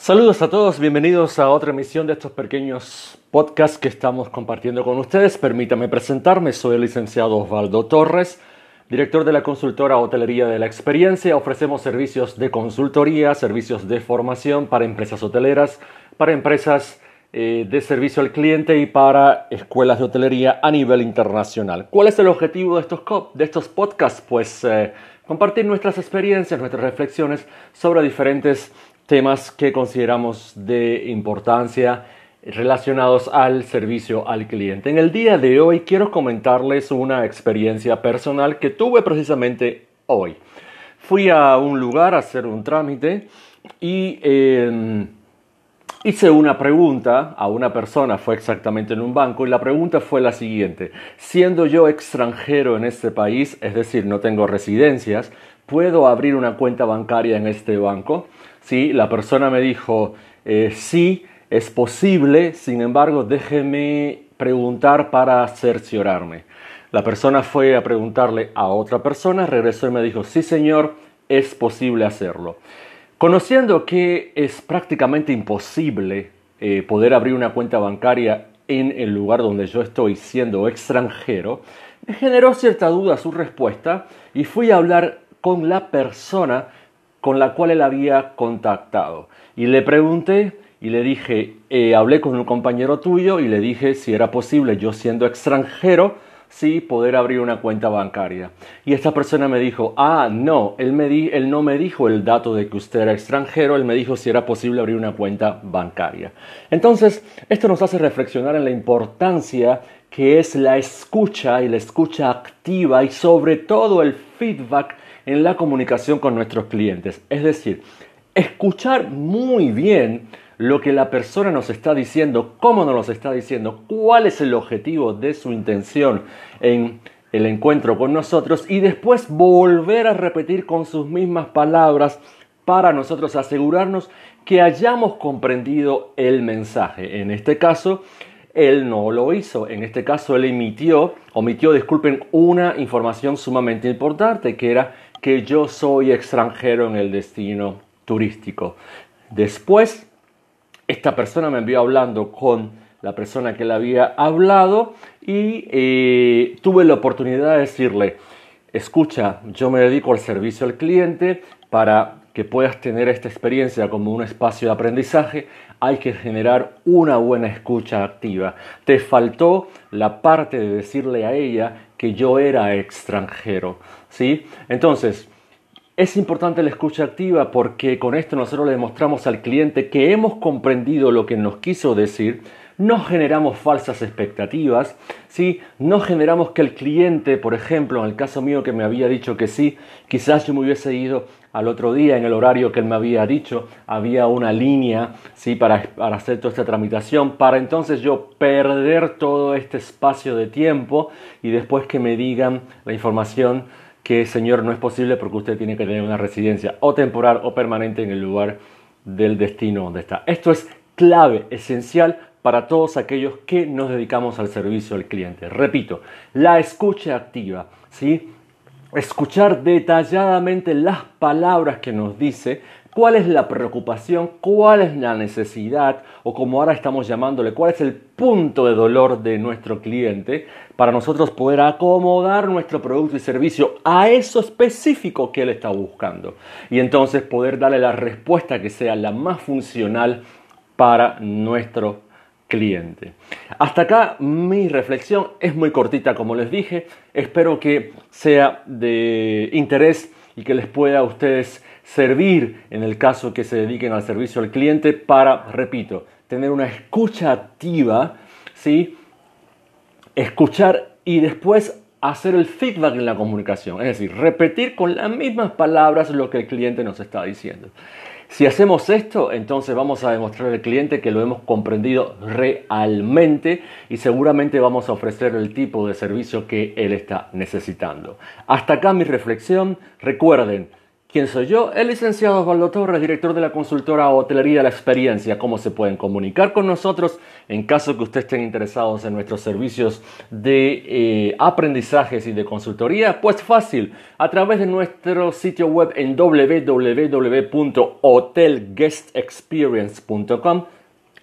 Saludos a todos, bienvenidos a otra emisión de estos pequeños podcasts que estamos compartiendo con ustedes. Permítame presentarme, soy el licenciado Osvaldo Torres, director de la consultora Hotelería de la Experiencia. Ofrecemos servicios de consultoría, servicios de formación para empresas hoteleras, para empresas eh, de servicio al cliente y para escuelas de hotelería a nivel internacional. ¿Cuál es el objetivo de estos, de estos podcasts? Pues eh, compartir nuestras experiencias, nuestras reflexiones sobre diferentes temas que consideramos de importancia relacionados al servicio al cliente. En el día de hoy quiero comentarles una experiencia personal que tuve precisamente hoy. Fui a un lugar a hacer un trámite y em, hice una pregunta a una persona, fue exactamente en un banco, y la pregunta fue la siguiente. Siendo yo extranjero en este país, es decir, no tengo residencias, ¿puedo abrir una cuenta bancaria en este banco? ¿Sí? La persona me dijo, eh, sí, es posible, sin embargo, déjeme preguntar para cerciorarme. La persona fue a preguntarle a otra persona, regresó y me dijo, sí señor, es posible hacerlo. Conociendo que es prácticamente imposible eh, poder abrir una cuenta bancaria en el lugar donde yo estoy siendo extranjero, me generó cierta duda su respuesta y fui a hablar con la persona con la cual él había contactado. Y le pregunté y le dije, eh, hablé con un compañero tuyo y le dije si era posible, yo siendo extranjero, sí, poder abrir una cuenta bancaria. Y esta persona me dijo, ah, no, él, me di, él no me dijo el dato de que usted era extranjero, él me dijo si era posible abrir una cuenta bancaria. Entonces, esto nos hace reflexionar en la importancia que es la escucha y la escucha activa y sobre todo el feedback en la comunicación con nuestros clientes. Es decir, escuchar muy bien lo que la persona nos está diciendo, cómo nos lo está diciendo, cuál es el objetivo de su intención en el encuentro con nosotros y después volver a repetir con sus mismas palabras para nosotros asegurarnos que hayamos comprendido el mensaje. En este caso, él no lo hizo. En este caso, él emitió, omitió, disculpen, una información sumamente importante, que era que yo soy extranjero en el destino turístico. Después, esta persona me envió hablando con la persona que le había hablado y eh, tuve la oportunidad de decirle, escucha, yo me dedico al servicio al cliente para que puedas tener esta experiencia como un espacio de aprendizaje, hay que generar una buena escucha activa. Te faltó la parte de decirle a ella que yo era extranjero, ¿sí? Entonces, es importante la escucha activa porque con esto nosotros le demostramos al cliente que hemos comprendido lo que nos quiso decir, no generamos falsas expectativas, ¿sí? no generamos que el cliente, por ejemplo, en el caso mío que me había dicho que sí, quizás yo me hubiese ido al otro día en el horario que él me había dicho, había una línea ¿sí? para, para hacer toda esta tramitación, para entonces yo perder todo este espacio de tiempo y después que me digan la información que, señor, no es posible porque usted tiene que tener una residencia o temporal o permanente en el lugar del destino donde está. Esto es clave, esencial para todos aquellos que nos dedicamos al servicio al cliente. Repito, la escucha activa, ¿sí? Escuchar detalladamente las palabras que nos dice cuál es la preocupación, cuál es la necesidad o como ahora estamos llamándole, cuál es el punto de dolor de nuestro cliente para nosotros poder acomodar nuestro producto y servicio a eso específico que él está buscando y entonces poder darle la respuesta que sea la más funcional para nuestro cliente. Hasta acá mi reflexión es muy cortita como les dije, espero que sea de interés y que les pueda a ustedes servir en el caso que se dediquen al servicio al cliente para, repito, tener una escucha activa, ¿sí? escuchar y después hacer el feedback en la comunicación, es decir, repetir con las mismas palabras lo que el cliente nos está diciendo. Si hacemos esto, entonces vamos a demostrar al cliente que lo hemos comprendido realmente y seguramente vamos a ofrecer el tipo de servicio que él está necesitando. Hasta acá mi reflexión. Recuerden, ¿Quién soy yo? El licenciado Osvaldo Torres, director de la consultora Hotelería la Experiencia. ¿Cómo se pueden comunicar con nosotros en caso que ustedes estén interesados en nuestros servicios de eh, aprendizajes y de consultoría? Pues fácil, a través de nuestro sitio web en www.hotelguestexperience.com.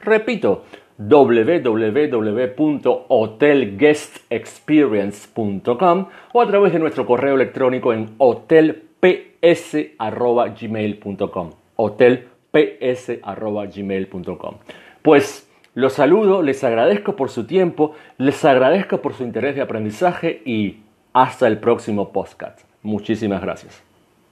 Repito, www.hotelguestexperience.com o a través de nuestro correo electrónico en hotel ps.gmail.com. Hotelps.gmail.com. Pues los saludo, les agradezco por su tiempo, les agradezco por su interés de aprendizaje y hasta el próximo podcast. Muchísimas gracias.